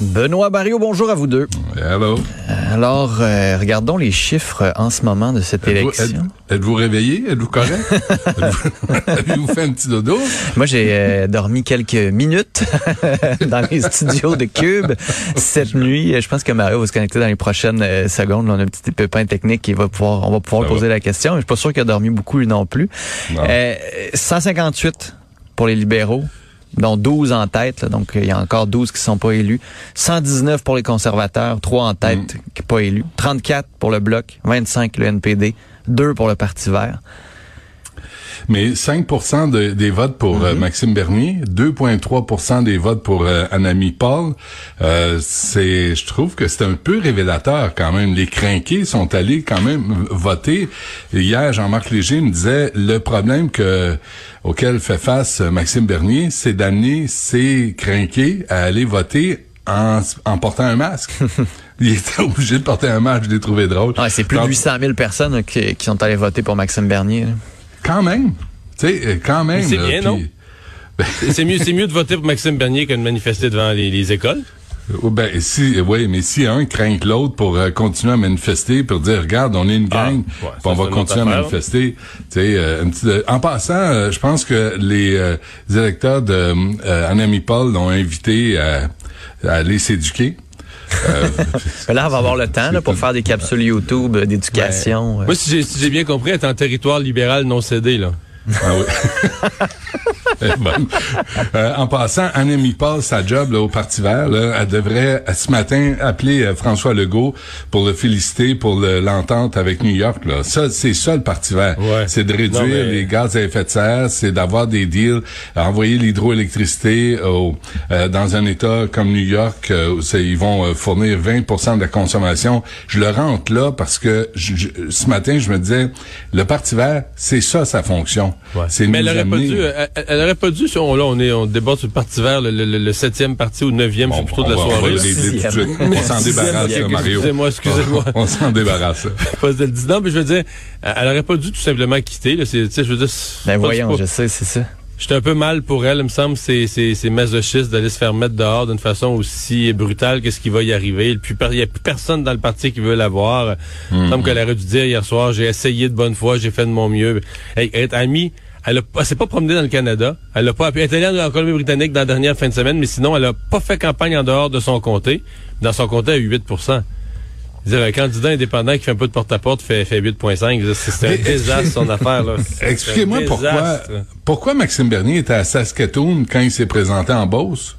Benoît Barrio, bonjour à vous deux. Hello. Alors, euh, regardons les chiffres en ce moment de cette élection. êtes- êtes-vous réveillé? Êtes-vous correct? Êtes-vous- Avez-vous fait un petit dodo? Moi, j'ai euh, dormi quelques minutes dans les studios de Cube cette nuit. Je pense que Mario va se connecter dans les prochaines euh, secondes. On a un petit pépin technique qui va pouvoir, on va pouvoir Ça poser va. la question. Je suis pas sûr qu'il a dormi beaucoup non plus. Non. Euh, 158 pour les libéraux. Dont 12 en tête, là, donc il y a encore 12 qui sont pas élus. 119 pour les conservateurs, 3 en tête Mm. qui pas élus. 34 pour le Bloc, 25 le NPD, 2 pour le Parti vert. Mais 5 de- des votes pour euh, Maxime Bernier, 2,3% des votes pour euh, Anami Paul. Euh, c'est, je trouve que c'est un peu révélateur quand même. Les crinqués sont allés quand même voter. Hier, Jean-Marc Léger me disait le problème que auquel fait face euh, Maxime Bernier, c'est d'amener ces crinqués à aller voter en, en portant un masque. Il était obligé de porter un masque. Je l'ai trouvé drôle. Ouais, c'est plus de Quand- 800 000 personnes qui, qui sont allées voter pour Maxime Bernier. là. Quand même. Tu sais, euh, quand même. c'est bien, non? C'est mieux, mieux de voter pour Maxime Bernier que de manifester devant les, les écoles. Oh, Ben, si, oui, mais si un craint que l'autre pour euh, continuer à manifester, pour dire, regarde, on est une Ah, gang, ouais, ça, on va continuer à manifester. Euh, un petit- euh, en passant, je pense que les, les électeurs de Anami Paul l'ont invité à, à aller s'éduquer. Euh, Là, on va avoir le temps là, pour faire des capsules YouTube euh, d'éducation. euh. Moi, si j'ai, si j'ai bien compris, elle est en territoire libéral non cédé, là. Ah oui. Est bonne. Euh, en passant, Annemie Paul, sa job là, au Parti vert, là, elle devrait ce matin appeler euh, François Legault pour le féliciter pour le- l'entente avec New York. Là. Ça, c'est ça le Parti vert. Ouais. C'est de réduire Non, mais- les gaz à effet de serre, c'est d'avoir des deals, envoyer l'hydroélectricité euh, dans un État comme New York, euh, où ils vont fournir 20% de la consommation. Je le rentre là parce que je- je- ce matin, je me disais, le Parti vert, c'est ça sa fonction. C'est Mais elle aurait pas dû, elle, elle aurait pas dû, si on, là, on est, on déborde sur le parti vert, le, le, le- le septième parti ou le neuvième, c'est On- plutôt de la on soirée. On s'en débarrasse, Mario. Excusez-moi, excusez-moi. On s'en débarrasse. Pas de le dire. Non, mais je veux dire, elle aurait pas dû tout simplement quitter, là. Je veux dire, Ben voyons, je sais, c'est ça. J'étais un peu mal pour elle, il me semble, c'est, c'est, c'est masochiste d'aller se faire mettre dehors d'une façon aussi brutale que ce qui va y arriver. Il n'y a plus personne dans le parti qui veut la voir. Il me semble qu'elle aurait dû dire hier soir, j'ai essayé de bonne foi, j'ai fait de mon mieux. Hey, être amie, elle, a, elle s'est pas promenée dans le Canada. Elle a pas, elle est allée en Colombie-Britannique dans la dernière fin de semaine, mais sinon, elle a pas fait campagne en dehors de son comté. Dans son comté, elle a eu 8 je veux dire, un candidat indépendant qui fait un peu de porte-à-porte fait, fait 8,5. Je veux dire, C'est un désastre, son affaire. Expliquez-moi pourquoi, pourquoi Maxime Bernier était à Saskatoon quand il s'est présenté en Beauce?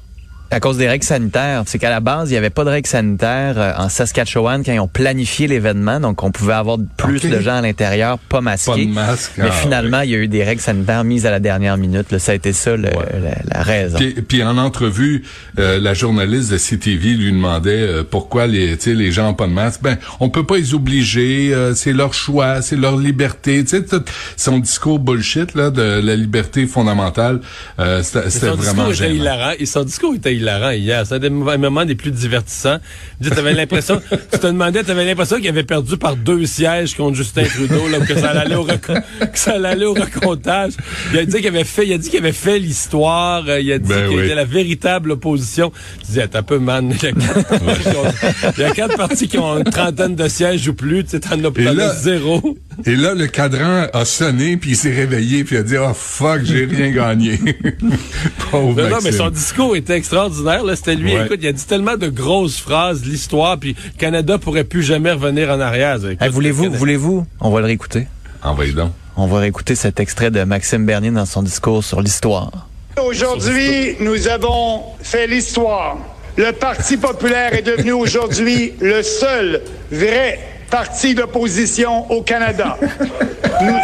À cause des règles sanitaires. C'est qu'à la base, il n'y avait pas de règles sanitaires euh, en Saskatchewan quand ils ont planifié l'événement. Donc, on pouvait avoir plus de gens à l'intérieur, pas masqués. Pas de masque. Mais Ah, finalement, il y a eu des règles sanitaires mises à la dernière minute. là. Ça a été ça, le- la, la raison. Puis, puis en entrevue, euh, la journaliste de CTV lui demandait euh, pourquoi les, tu sais, les gens ont pas de masque. Ben, on peut pas les obliger, euh, c'est leur choix, c'est leur liberté. Tu sais, tout son discours bullshit là de la liberté fondamentale, euh, c'était vraiment gênant. hilarant. Et son discours était hilarant hier. C'est un des mo- moments des plus divertissants. Tu avais l'impression, tu te demandais, tu avais l'impression qu'il avait perdu par deux sièges contre Justin Trudeau, là, que ça allait au, que ça allait au recomptage. Il a dit qu'il avait fait, il a dit qu'il avait fait l'histoire. euh, Il a dit Ben qu'il oui. était la véritable opposition. Tu disais, t'es un peu man. Il y a quatre partis qui ont- il y a quatre partis qui ont une trentaine de sièges ou plus. Tu sais, t'en as, zéro. Et là, le cadran a sonné, puis il s'est réveillé, puis il a dit « Oh fuck, j'ai rien gagné. » Pauvre Non, non, mais son discours était extraordinaire. Là, c'était lui. Ouais. Écoute, il a dit tellement de grosses phrases, l'histoire, puis Canada pourrait plus jamais revenir en arrière. Hey, voulez-vous, Canada- voulez-vous? On va le réécouter. Envoyez donc. On va réécouter cet extrait de Maxime Bernier dans son discours sur l'histoire. Aujourd'hui, nous avons fait l'histoire. Le Parti populaire est devenu aujourd'hui le seul vrai parti d'opposition au Canada. Nous-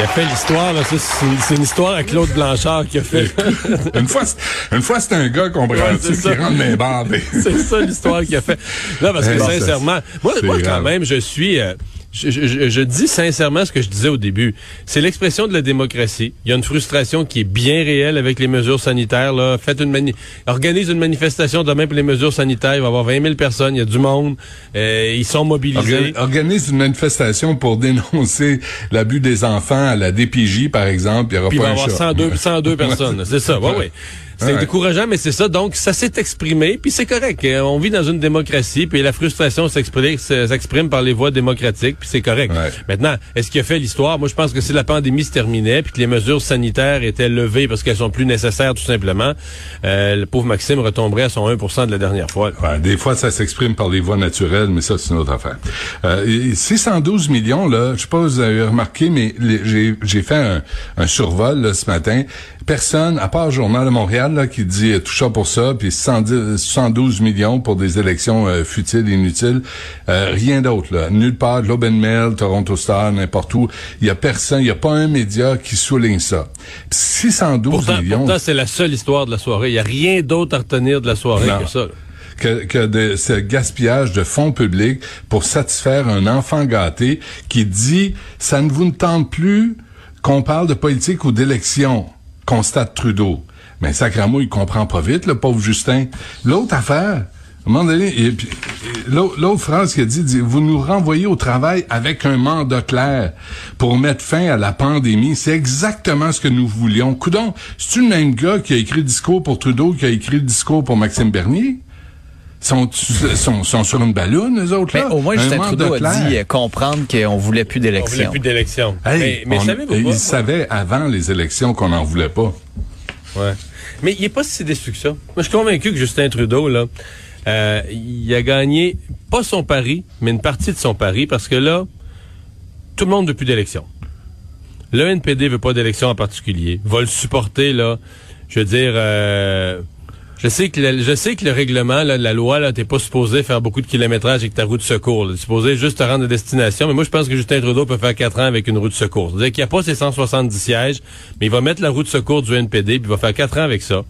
Il a fait l'histoire. là. C'est une, c'est histoire à Claude Blanchard qui a fait. Une fois, c'est- une fois, c'était un gars, comprends-tu, Ouais, c'est qui rentre dans les bars. mais- c'est ça l'histoire qu'il a fait. Non, parce que sincèrement, moi, c'est moi quand même, je suis. euh, je, je- je dis sincèrement ce que je disais au début. C'est l'expression de la démocratie. Il y a une frustration qui est bien réelle avec les mesures sanitaires. Là. Faites une mani organise une manifestation demain pour les mesures sanitaires. Il va y avoir 20 000 personnes. Il y a du monde. Euh, ils sont mobilisés. Orga- organise une manifestation pour dénoncer l'abus des enfants à la DPJ, par exemple. Il y aura Puis il pas va y avoir chat. 102, 102 personnes. C'est ça, ouais, ouais. C'est Ouais. décourageant, mais c'est ça. Donc, ça s'est exprimé, puis c'est correct. Euh, On vit dans une démocratie, puis la frustration s'exprime par les voies démocratiques, puis c'est correct. Ouais. Maintenant, est-ce qu'il a fait l'histoire? Moi, je pense que si la pandémie se terminait, puis que les mesures sanitaires étaient levées parce qu'elles sont plus nécessaires, tout simplement, euh, le pauvre Maxime retomberait à son 1% de la dernière fois. Ouais, des fois, ça s'exprime par les voies naturelles, mais ça, c'est une autre affaire. Euh, et 612 millions, là, je sais pas si vous avez remarqué, mais j'ai fait un, un survol là, ce matin. Personne, à part le Journal de Montréal, là, qui dit euh, tout ça pour ça, puis 110 112 millions pour des élections euh, futiles, inutiles. Euh, rien d'autre, là. Nulle part, Globe and Mail, Toronto Star, n'importe où. Il y a personne, il y a pas un média qui souligne ça. Puis 612 Pourtant, millions. pourtant c'est la seule histoire de la soirée. Il n'y a rien d'autre à retenir de la soirée Non. que ça. là. que, que de ce gaspillage de fonds publics pour satisfaire un enfant gâté qui dit ça ne vous ne tente plus qu'on parle de politique ou d'élection, constate Trudeau. Mais sacrément, il comprend pas vite, le pauvre Justin. L'autre affaire, à un moment donné, et puis, et l'autre l'autre phrase qu'il a dit, dit, vous nous renvoyez au travail avec un mandat clair pour mettre fin à la pandémie. C'est exactement ce que nous voulions. Coudon, c'est-tu le même gars qui a écrit le discours pour Trudeau qui a écrit le discours pour Maxime Bernier? Sont, sont, sont sur une balloune, les autres, Mais là? au moins, Justin Trudeau a clair. dit euh, comprendre qu'on voulait plus On voulait d'élections. plus d'élections. Hey, mais mais on- savez-vous il savait avant les élections qu'on n'en voulait pas. Ouais. Mais il est pas si déçu que ça. Moi, je suis convaincu que Justin Trudeau, là, euh, il a gagné pas son pari, mais une partie de son pari, parce que là, tout le monde veut plus d'élection. Le NPD veut pas d'élection en particulier. Va le supporter, là. Je veux dire, euh, je sais que le, je sais que le règlement, là, la loi, là, t'es pas supposé faire beaucoup de kilométrage avec ta roue de secours. T'es supposé juste te rendre à destination. Mais moi, je pense que Justin Trudeau peut faire quatre ans avec une roue de secours. C'est-à-dire qu'il n'y a pas ses 170 sièges, mais il va mettre la roue de secours du NPD, puis il va faire quatre ans avec ça.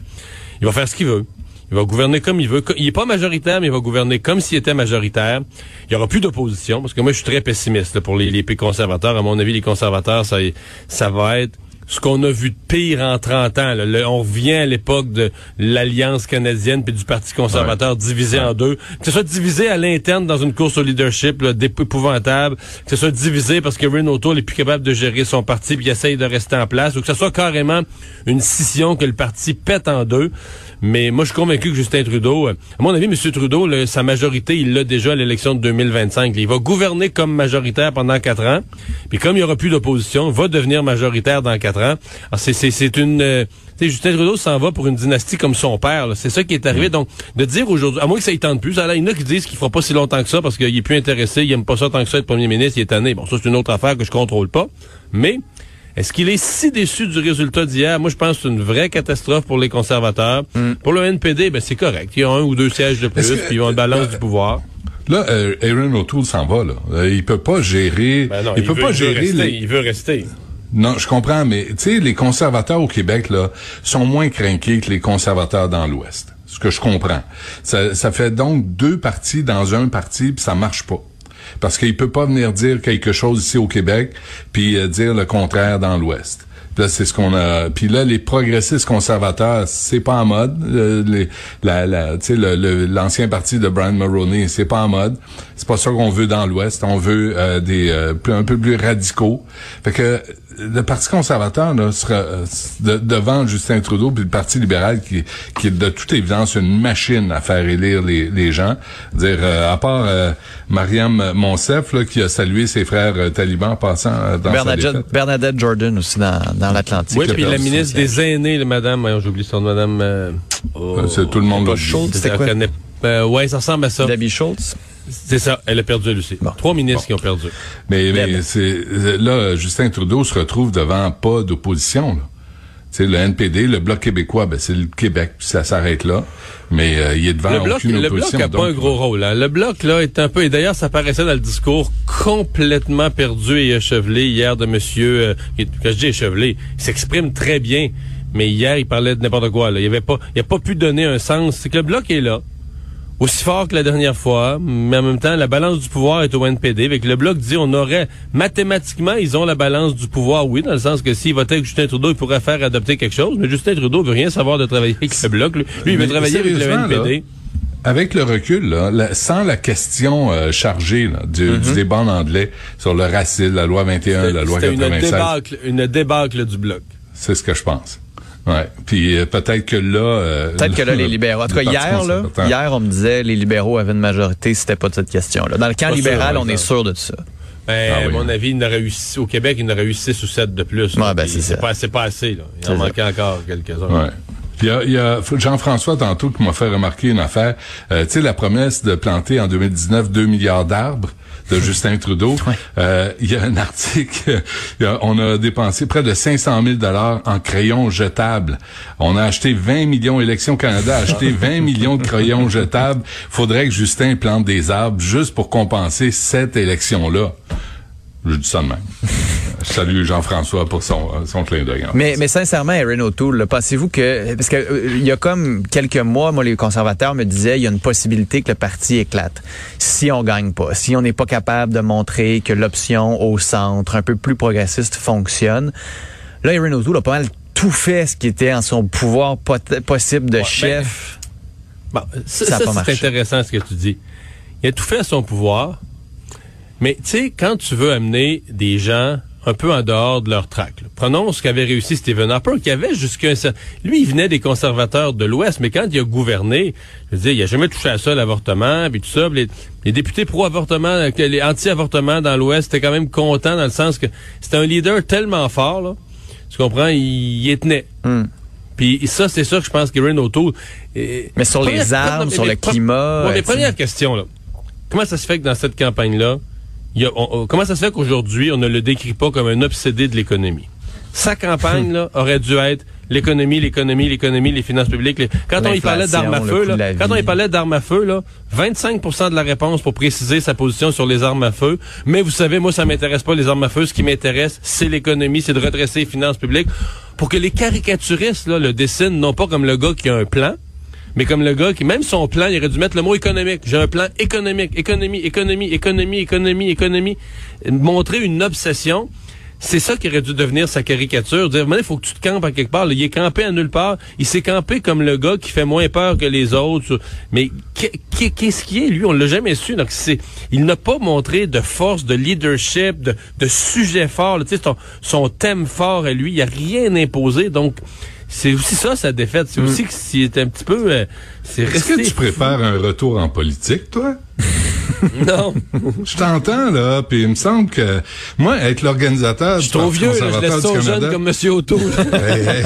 Il va faire ce qu'il veut. Il va gouverner comme il veut. Il est pas majoritaire, mais il va gouverner comme s'il était majoritaire. Il y aura plus d'opposition, parce que moi, je suis très pessimiste là, pour les, les conservateurs. À mon avis, les conservateurs, ça, ça va être ce qu'on a vu de pire en 30 ans. là. Le- on revient à l'époque de l'Alliance canadienne puis du Parti conservateur divisé en deux. Que ce soit divisé à l'interne dans une course au leadership là, épouvantable, que ce soit divisé parce que Renault O'Toole est plus capable de gérer son parti puis il essaye de rester en place, ou que ce soit carrément une scission que le parti pète en deux. Mais moi, je suis convaincu que Justin Trudeau, euh, à mon avis, M. Trudeau, là, sa majorité, il l'a déjà à l'élection de 2025. Il va gouverner comme majoritaire pendant quatre ans. Puis comme il y aura plus d'opposition, il va devenir majoritaire dans quatre ans. Alors, c'est, c'est, c'est une... euh, Justin Trudeau s'en va pour une dynastie comme son père. là. C'est ça qui est arrivé. Donc, de dire aujourd'hui, à moins que ça y tente plus, alors, il y en a qui disent qu'il fera pas si longtemps que ça parce qu'il est plus intéressé, il aime pas ça tant que ça être premier ministre, il est tanné. Bon, ça, c'est une autre affaire que je contrôle pas. Mais... Est-ce qu'il est si déçu du résultat d'hier? Moi, je pense que c'est une vraie catastrophe pour les conservateurs. Pour le NPD, ben, c'est correct. Il y a un ou deux sièges de plus, puis ils ont une balance du pouvoir. Là, euh, Aaron O'Toole s'en va, là. Euh, il peut pas gérer... Ben non, il, peut veut- pas gérer rester, les... Il veut rester. Non, je comprends, mais tu sais, les conservateurs au Québec là sont moins craqués que les conservateurs dans l'Ouest. Ce que je comprends. Ça, ça fait donc deux partis dans un parti, puis ça marche pas. Parce qu'il peut pas venir dire quelque chose ici au Québec, puis euh, dire le contraire dans l'Ouest. Là, c'est ce qu'on a. Puis là, les progressistes conservateurs, c'est pas en mode. Euh, les, la, la, le- le- l'ancien parti de Brian Mulroney, c'est pas en mode. C'est pas ça qu'on veut dans l'Ouest. On veut euh, des euh, un peu plus radicaux. Fait que le Parti conservateur là, sera euh, de- devant Justin Trudeau puis le Parti libéral qui, qui est de toute évidence une machine à faire élire les, les gens. Dire euh, à part euh, Mariam Monsef là, qui a salué ses frères euh, talibans en passant euh, dans sa Bernadette, défaite. Bernadette Jordan aussi dans, dans l'Atlantique. Oui, puis la ministre des aînés, le madame, voyons, j'oublie son nom, madame... euh, oh, c'est tout le monde Schultz, dit. C'était quoi? connaît- euh, ouais, ça ressemble à ça. Debbie Schultz? C'est ça, elle a perdu elle aussi. Trois ministres qui ont perdu. Mais, mais c'est là, Justin Trudeau se retrouve devant pas d'opposition. là. Tu sais, le NPD, le Bloc québécois, ben, c'est le Québec, puis ça s'arrête là. Mais euh, il est devant Le bloc, aucune le bloc opposition. a pas un gros rôle. hein. Le bloc là est un peu et d'ailleurs ça paraissait dans le discours complètement perdu et échevelé hier de Monsieur. euh, quand je dis échevelé, il s'exprime très bien, mais hier il parlait de n'importe quoi. Là. Il avait pas, il a pas pu donner un sens. C'est que le bloc est là. Aussi fort que la dernière fois, mais en même temps, la balance du pouvoir est au NPD. Avec le bloc dit on aurait mathématiquement, ils ont la balance du pouvoir, oui, dans le sens que s'il votait avec Justin Trudeau, il pourrait faire adopter quelque chose. Mais Justin Trudeau veut rien savoir de travailler avec le bloc. Lui, lui, il veut travailler avec le NPD. là, Avec le recul, là, la- sans la question euh, chargée là, du, Mm-hmm. du débat en anglais sur le racisme, la loi 21, la loi C'était une 96, débâcle, une débâcle du bloc. c'est ce que je pense. Ouais. Puis euh, peut-être que là, euh, Peut-être que là, les le- libéraux. En tout cas, hier, là, hier, on me disait les libéraux avaient une majorité, c'était pas de cette question-là. Dans le camp sûr, libéral, on est sûr de ça. Ben, Ah à mon avis, il n'aurait eu six- au Québec, il n'aurait eu 6 ou 7 de plus. Ouais, ben, c'est ça. pas, c'est pas assez. Là. Il en manquait encore quelques-uns. Ouais. Puis il y a, il y a Jean-François tantôt qui m'a fait remarquer une affaire. Euh, tu sais, la promesse de planter en 2019 2 milliards d'arbres de Justin Trudeau. Euh, Il y a un article, a- on a dépensé près de 500 000 dollars en crayons jetables. On a acheté 20 millions, Élections Canada a acheté 20 millions de crayons jetables. Faudrait que Justin plante des arbres juste pour compenser cette élection-là. Je dis ça de même. Je salue Jean-François pour son, euh, son clin d'œil. Mais, mais sincèrement, Erin O'Toole, là, pensez-vous que parce que euh, il y a comme quelques mois, moi les conservateurs me disaient il y a une possibilité que le parti éclate si on gagne pas, si on n'est pas capable de montrer que l'option au centre, un peu plus progressiste, fonctionne. Là, Erin O'Toole a pas mal tout fait ce qui était en son pouvoir pot- possible de ben, chef. Bon, ça, Ça a ça, pas c'est marché. intéressant ce que tu dis. Il a tout fait à son pouvoir, mais tu sais, quand tu veux amener des gens un peu en dehors de leur trac, là. prenons ce qu'avait réussi Stephen Harper, qui avait jusqu'à un Lui, il venait des conservateurs de l'Ouest, mais quand il a gouverné, je veux dire, il a jamais touché à ça, l'avortement, puis tout ça. Les, les députés pro-avortement, que les anti-avortement dans l'Ouest étaient quand même contents dans le sens que c'était un leader tellement fort, là. Tu comprends? Il, y tenait. Hmm. Puis ça, c'est ça que je pense qu'Erin O'Toole... eh, Mais sur les armes, non, sur le climat, Ouais, mais euh, première question, là. Comment ça se fait que dans cette campagne-là, il y a- on- on- comment ça se fait qu'aujourd'hui, on ne le décrit pas comme un obsédé de l'économie? Sa campagne, là, aurait dû être l'économie, l'économie, l'économie, les finances publiques. les- Quand on y parlait d'armes à feu, là, quand on y parlait d'armes à feu, là, 25% de la réponse pour préciser sa position sur les armes à feu. Mais vous savez, moi, ça m'intéresse pas les armes à feu. Ce qui m'intéresse, c'est l'économie, c'est de redresser les finances publiques. Pour que les caricaturistes, là, le dessinent non pas comme le gars qui a un plan, mais comme le gars qui, même son plan, il aurait dû mettre le mot économique. J'ai un plan économique, économie, économie, économie, économie, économie. Montrer une obsession. C'est ça qui aurait dû devenir sa caricature. Dire, il faut que tu te campes à quelque part. Il est campé à nulle part. Il s'est campé comme le gars qui fait moins peur que les autres. Mais qu'est- qu'est- qu'est-ce qui est, lui? On l'a jamais su. Donc, c'est, il n'a pas montré de force, de leadership, de, sujet fort. là. Son, son thème fort à lui. Il a rien imposé. Donc, c'est aussi ça, sa défaite. C'est aussi que c'est un petit peu... euh, c'est Est-ce que tu préfères un retour en politique, toi? Non. Je t'entends, là, puis il me semble que, moi, être l'organisateur Je suis trop vieux, là, je laisse ça aux jeunes comme M. O'Toole. Hey, hey.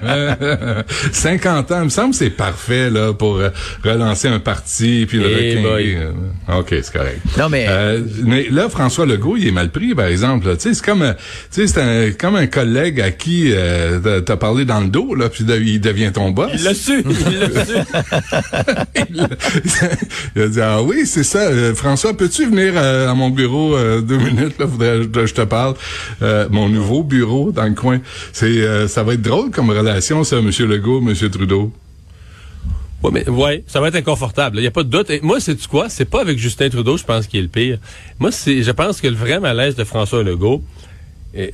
50 ans, il me semble que c'est parfait, là, pour euh, relancer un parti, puis le Eh. Euh, OK, c'est correct. Non, mais- Euh, mais là, François Legault, il est mal pris, par exemple. Tu sais, c'est comme, tu sais, c'est un, comme un collègue à qui euh, t'as- t'as parlé dans le dos, là, puis de- il devient ton boss. Il l'a su. Il l'a su. il a dit ah oui c'est ça Euh, François peux-tu venir euh, à mon bureau euh, deux minutes là? Faudrait je te parle Euh, mon nouveau bureau dans le coin c'est ça va être drôle comme relation ça Monsieur Legault Monsieur Trudeau Ouais, mais ouais, ça va être inconfortable. Il y a pas de doute. Et moi, c'est tu quoi? C'est pas avec Justin Trudeau, je pense, qui est le pire. Moi, c'est, je pense que le vrai malaise de François Legault,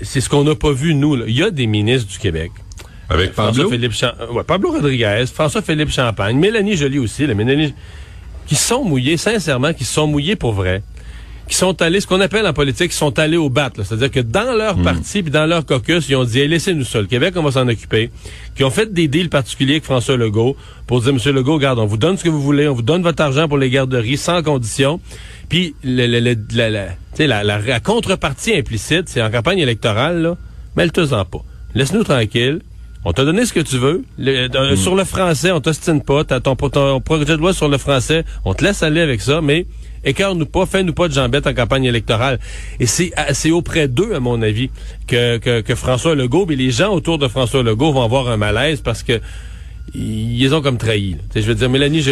c'est ce qu'on n'a pas vu nous. là. Il y a des ministres du Québec. avec Pablo? François-Philippe Cham- ouais, Pablo Rodriguez, François-Philippe Champagne, Mélanie Joly aussi, la Mélanie, qui sont mouillés, sincèrement, qui sont mouillés pour vrai, qui sont allés, ce qu'on appelle en politique, qui sont allés au bat. C'est-à-dire que dans leur parti puis dans leur caucus, ils ont dit, hey, laissez-nous ça, le Québec, on va s'en occuper. Qui ont fait des deals particuliers avec François Legault pour dire, Monsieur Legault, regarde, on vous donne ce que vous voulez, on vous donne votre argent pour les garderies sans condition. Puis le- le- le- la, la, tu sais, la, la- la contrepartie implicite, c'est en campagne électorale, là, mêle-toi-en pas. Laisse-nous tranquille. On t'a donné ce que tu veux. Le- euh, Sur le français, on t'ostine pas. T'as ton, ton projet de loi sur le français, on te laisse aller avec ça, mais écœure-nous pas, fais-nous pas de jambette en campagne électorale. Et c'est c'est auprès d'eux, à mon avis, que, que, que François Legault, mais les gens autour de François Legault vont avoir un malaise parce que ils les ont comme sais, Je veux dire, Mélanie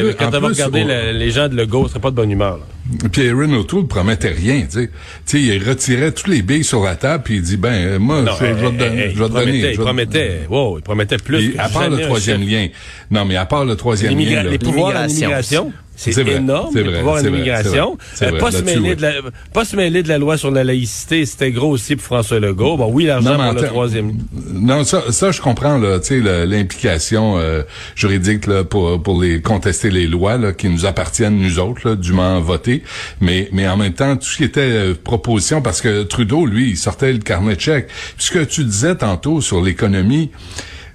plus- euh, quand elle va regarder on- la- les gens de Legault, elle serait pas de bonne humeur. là. Puis Aaron O'Toole promettait rien, tu sais. Tu sais, il retirait tous les billes sur la table, puis il dit, ben, euh, moi, Non, je, je vais te euh, donner. euh, je vais il te donner. il promettait, wow, il promettait plus. Que à part le troisième chef. lien. Non, mais à part le troisième lien, là. les pouvoirs en L'immigration immigration, c'est vrai, énorme, vrai, en c'est vrai, immigration. c'est vrai, Euh, pas, vrai, se mêler oui. de la, pas se mêler de la loi sur la laïcité, c'était gros aussi pour François Legault. Bon, oui, l'argent pour le troisième. Non, ça, ça je comprends là, tu sais, le- l'implication euh, juridique là pour pour les contester les lois là qui nous appartiennent nous autres là, dûment votés, mais mais en même temps tout ce qui était euh, proposition parce que Trudeau lui il sortait le carnet de chèques. Puis ce que tu disais tantôt sur l'économie.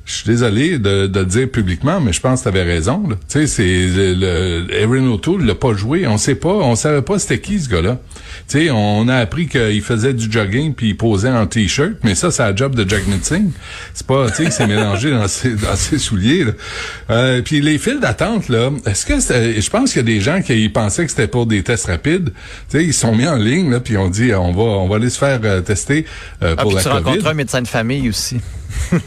Je suis désolé de, de le dire publiquement, mais je pense que tu avais raison. Tu sais, c'est le, le Aaron O'Toole l'a pas joué. On sait pas, on savait pas c'était qui ce gars-là. Tu sais, on a appris qu'il faisait du jogging puis il posait en t-shirt, mais ça, c'est la job de Jack Singh. C'est pas, tu sais, il s'est mélangé dans ses, dans ses souliers. Là. Euh, puis les files d'attente, là, est-ce que c'est- je pense qu'il y a des gens qui pensaient que c'était pour des tests rapides. Tu sais, ils se sont mis en ligne là, puis on dit, on va, on va aller se faire euh, tester euh, Ah, pour puis la tu COVID. rencontres un médecin de famille aussi. oui,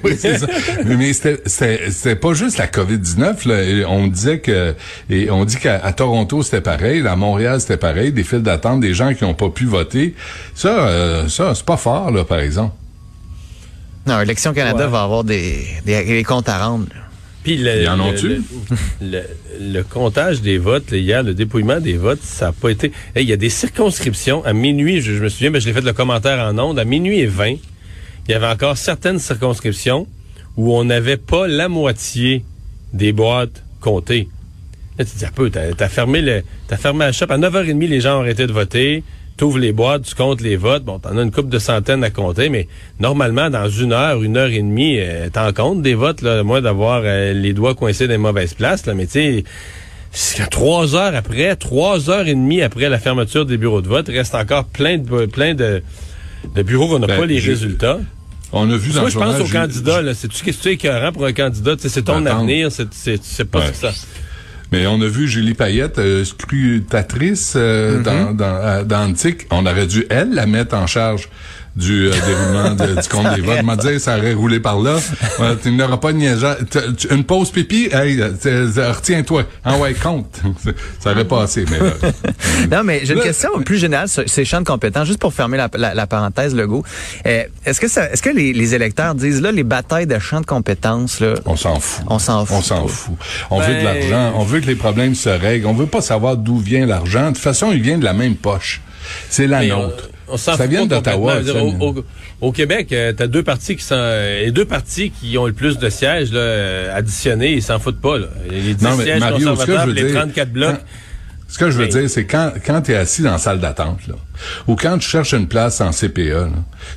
c'est ça. Mais, mais c'était, c'était, c'était pas juste la COVID-19. Là. Et On disait que, et on dit qu'à à Toronto c'était pareil, à Montréal c'était pareil, des files d'attente, des gens qui n'ont pas pu voter. Ça, euh, ça, c'est pas fort là, par exemple. Non, Élection Canada Ouais. va avoir des, des, des comptes à rendre. là. Puis le, Y en le- ont-tu? le, le- le comptage des votes, là, hier, le dépouillement des votes, ça n'a pas été. Hey, Il y a des circonscriptions à minuit, je, je me souviens, mais je l'ai fait le commentaire en ondes, à minuit et 20, il y avait encore certaines circonscriptions où on n'avait pas la moitié des boîtes comptées. Là, tu te dis un peu, t'as as fermé le, t'as fermé la shop. À 9h30, les gens ont arrêté de voter. T'ouvres les boîtes, tu comptes les votes. Bon, t'en as une couple de centaines à compter, mais normalement, dans une heure, une heure et demie, euh, t'en comptes des votes, là, moins d'avoir euh, les doigts coincés dans les mauvaises places, là. Mais tu sais, trois heures après, trois heures et demie après la fermeture des bureaux de vote, il reste encore plein de, plein de, de bureaux qu'on n'a Ben, pas les résultats. On a vu dans Moi, le je pense candidats, là. C'est-tu qu'est-ce que c'est écœurant pour un candidat? C'est ton Attendre. avenir, c'est, pas Ouais. ça. Mais on a vu Julie Payette, euh, scrutatrice euh, Mm-hmm. dans, dans. On aurait dû, elle, la mettre en charge du euh, déroulement de- du compte des votes. m'a dit, ça aurait roulé par là. Ouais, tu n'auras pas de Une pause pipi, hey, euh, euh, retiens-toi. Ah ouais, compte. ça aurait passé, mais là, Non, mais j'ai une question plus générale sur ces champs de compétences, juste pour fermer la, la, la parenthèse, Legault. Euh, est-ce que ça, est-ce que les, les électeurs disent là les batailles de champs de compétences là, on s'en fout. On s'en fout. On s'en fout. On veut de Ben- l'argent. On veut que les problèmes se règlent. On veut pas savoir d'où vient l'argent. De toute façon, il vient de la même poche. C'est la Mais on- nôtre. On ça vient d'Ottawa. dire, Au, au- au Québec, euh, t'as deux partis qui sont euh, les deux partis qui ont le plus de sièges là, euh, additionnés, ils s'en foutent pas. Là. Les 10 Non, mais sièges Mario, ce que je conservateurs, veux les dire- 34 blocs. Ce que je veux Mais- dire, c'est quand, quand tu es assis dans la salle d'attente, là, ou quand tu cherches une place en CPE, là,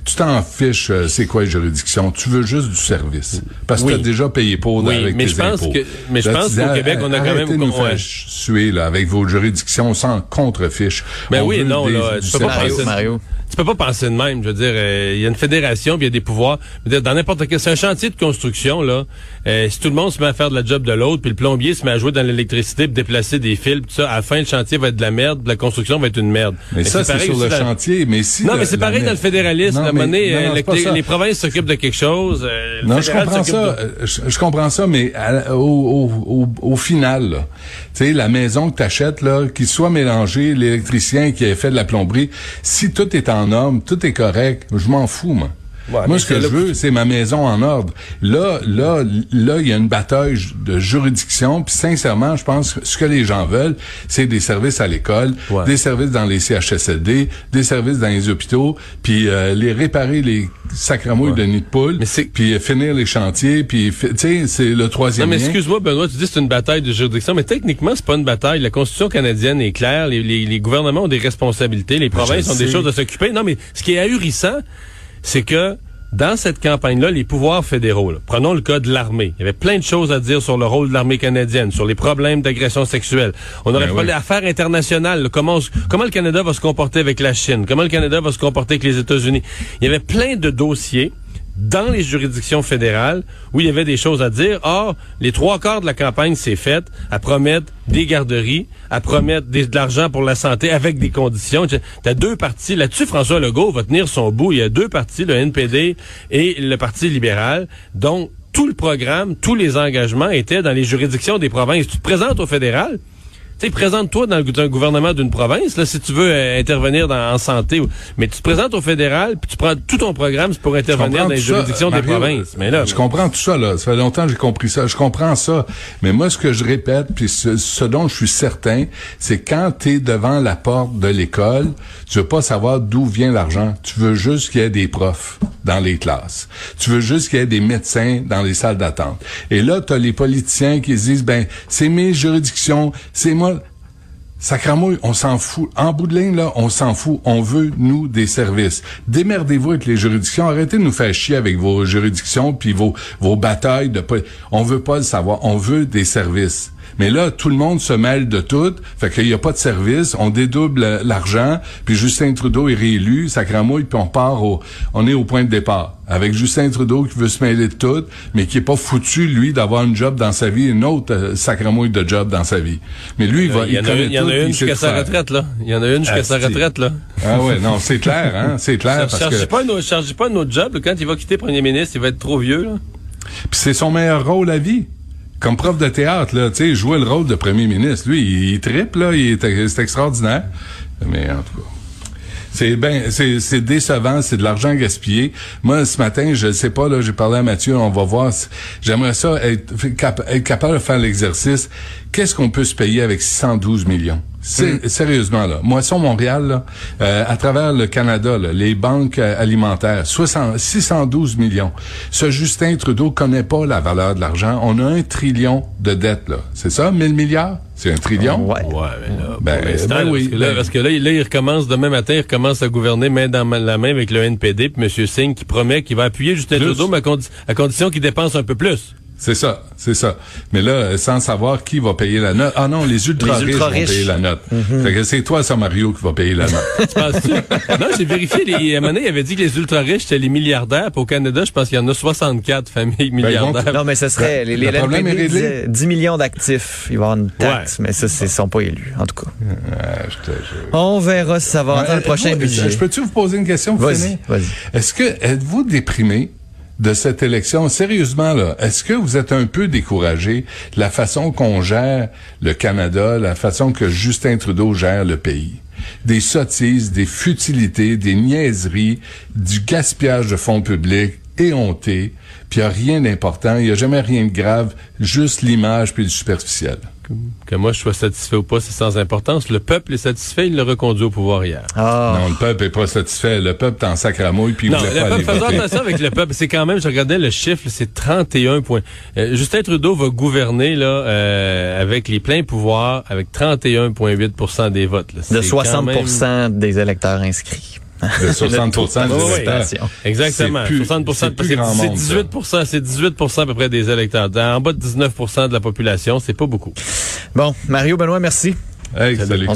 tu t'en fiches euh, c'est quoi les juridictions. Tu veux juste du service. Parce que Oui. tu as déjà payé pour Oui, avec mais tes je pense impôts. que- mais je Là, pense qu'au ah, Québec, on a quand arrêtez même- de nous ouais. faire suer là, avec vos juridictions sans contre-fiche. Ben On oui, non, des- là, tu peux pas penser- Mario? Tu peux pas penser de même. Je veux dire, euh, il y a une fédération, puis il y a des pouvoirs. Je veux dire, dans n'importe quel, c'est un chantier de construction là. Euh, si tout le monde se met à faire de la job de l'autre, puis le plombier se met à jouer dans l'électricité, puis déplacer des fils, puis tout ça, à la fin le chantier va être de la merde, puis la construction va être une merde. Mais ça, c'est sur le chantier. Mais si Non, mais c'est la pareil dans le fédéralisme. Donné, non, euh, les, provinces s'occupent de quelque chose. euh, Non, je comprends ça. euh, Je, comprends ça, mais au, au, au, au final, tu sais, la maison que t'achètes là, qu'il soit mélangé, l'électricien qui a fait de la plomberie, si tout est en norme, tout est correct, je m'en fous, moi. Ouais, mais moi, ce que je veux, c'est ma maison en ordre. Là, là, là, il y a une bataille de juridiction. Puis sincèrement, je pense que ce que les gens veulent, c'est des services à l'école, Ouais. des services dans les CHSLD, des services dans les hôpitaux, puis euh, les réparer les sacramouilles de nid de poule, Mais puis euh, finir les chantiers, puis tu sais, c'est le Non, troisième mais lien. excuse-moi, Benoît, tu dis que c'est une bataille de juridiction, mais techniquement, c'est pas une bataille. La Constitution canadienne est claire, les, les- les gouvernements ont des responsabilités, les provinces je ont des choses à s'occuper. Non, mais ce qui est ahurissant, c'est que dans cette campagne-là, les pouvoirs fédéraux, là, prenons le cas de l'armée, il y avait plein de choses à dire sur le rôle de l'armée canadienne, sur les problèmes d'agression sexuelle. On aurait Ben parlé oui. d'affaires internationales, là, comment, se- comment le Canada va se comporter avec la Chine, comment le Canada va se comporter avec les États-Unis? Il y avait plein de dossiers dans les juridictions fédérales où il y avait des choses à dire. Or, les trois quarts de la campagne s'est faite à promettre des garderies, à promettre des- de l'argent pour la santé avec des conditions. Tu as deux partis. Là-dessus, François Legault va tenir son bout. Il y a deux partis, le NPD et le Parti libéral, dont tout le programme, tous les engagements étaient dans les juridictions des provinces. Tu te présentes au fédéral, tu sais, présente-toi dans le gouvernement d'une province, là, si tu veux euh, intervenir dans, en santé. Mais tu te présentes au fédéral, puis tu prends tout ton programme pour intervenir dans les juridictions des provinces. Mais là, je comprends tout ça, là. Ça fait longtemps que j'ai compris ça. Je comprends ça. Mais moi, ce que je répète, puis ce, dont je suis certain, c'est quand tu es devant la porte de l'école, tu veux pas savoir d'où vient l'argent. Tu veux juste qu'il y ait des profs dans les classes. Tu veux juste qu'il y ait des médecins dans les salles d'attente. Et là, tu as les politiciens qui disent, ben, c'est mes juridictions, c'est moi Sacramouille, on s'en fout. En bout de ligne, là, on s'en fout. On veut, nous, des services. Démerdez-vous avec les juridictions. Arrêtez de nous faire chier avec vos juridictions puis vos, vos batailles de... On veut pas le savoir. On veut des services. Mais là, tout le monde se mêle de tout. Fait qu'il n'y a pas de service. On dédouble l'argent. Puis Justin Trudeau est réélu. Ça cramouille. Puis on part au... On est au point de départ. Avec Justin Trudeau qui veut se mêler de tout, mais qui est pas foutu, lui, d'avoir un job dans sa vie, une autre euh, sacramouille de job dans sa vie. Mais lui, il va... Il y, en a, il y en a une jusqu'à sa retraite, là. Il y en a une jusqu'à sa retraite, là. Ah ouais, non, c'est clair, hein. C'est clair. parce que... pas, un, chargez pas un autre job. Quand il va quitter premier ministre, il va être trop vieux, là. Puis c'est son meilleur rôle à vie comme prof de théâtre, là, tu sais, jouer le rôle de premier ministre. Lui, il, il triple, là, il est, c'est extraordinaire. Mais en tout cas. C'est ben, c'est décevant, c'est de l'argent gaspillé. Moi, ce matin, je sais pas, là, j'ai parlé à Mathieu, on va voir. J'aimerais ça être, être capable de faire l'exercice. Qu'est-ce qu'on peut se payer avec 612 millions? Mm. Sérieusement, là. Moisson Montréal, là, euh, à travers le Canada, là, les banques euh, alimentaires, 60, 612 millions. Ce Justin Trudeau connaît pas la valeur de l'argent. On a un trillion de dettes, là. C'est ça, 1000 milliards? C'est un trillion? ouais. Ouais, mais là, ben, ben oui, parce que, là, parce que là, il recommence, demain matin, il recommence à gouverner main dans la main avec le NPD, puis M. Singh qui promet qu'il va appuyer Justin Trudeau, mais à, à condition qu'il dépense un peu plus. C'est ça, c'est ça. Mais là, sans savoir qui va payer la note. Ah non, les ultra-riches vont payer la note. Mhm. Fait que c'est toi, ça, Mario, qui va payer la note. tu penses-tu? non, j'ai vérifié. Les, à un moment il avait dit que les ultra-riches, c'était les milliardaires. Puis au Canada, je pense qu'il y en a 64 familles ben, milliardaires. non, mais ce serait... les, les, le 10 millions d'actifs. Ils vont avoir une taxe, mais ça, ils sont pas élus, en tout cas. On verra si ça va dans le prochain budget. Je peux-tu vous poser une question? Vas-y, vas-y. Est-ce que êtes-vous déprimé? De cette élection. Sérieusement, là, est-ce que vous êtes un peu découragé la façon qu'on gère le Canada, la façon que Justin Trudeau gère le pays? Des sottises, des futilités, des niaiseries, du gaspillage de fonds publics éhonté, puis il n'y a rien d'important, il n'y a jamais rien de grave, juste l'image puis le superficiel que moi je sois satisfait ou pas, c'est sans importance. Le peuple est satisfait, il l'a reconduit au pouvoir hier. Ah. Non, le peuple est pas satisfait. Le peuple est en sacramouille puis il non, voulait le peuple, faisons attention avec le peuple. C'est quand même, je regardais le chiffre, c'est 31 points. Euh, Justin Trudeau va gouverner là euh, avec les pleins pouvoirs, avec 31,8% des votes. De 60% des électeurs inscrits. De 60 des électeurs. Exactement. 60% c'est 18% c'est 18% à peu près des électeurs. En bas de 19% de la population, c'est pas beaucoup. Bon, Mario Benoît, merci. Hey, salut.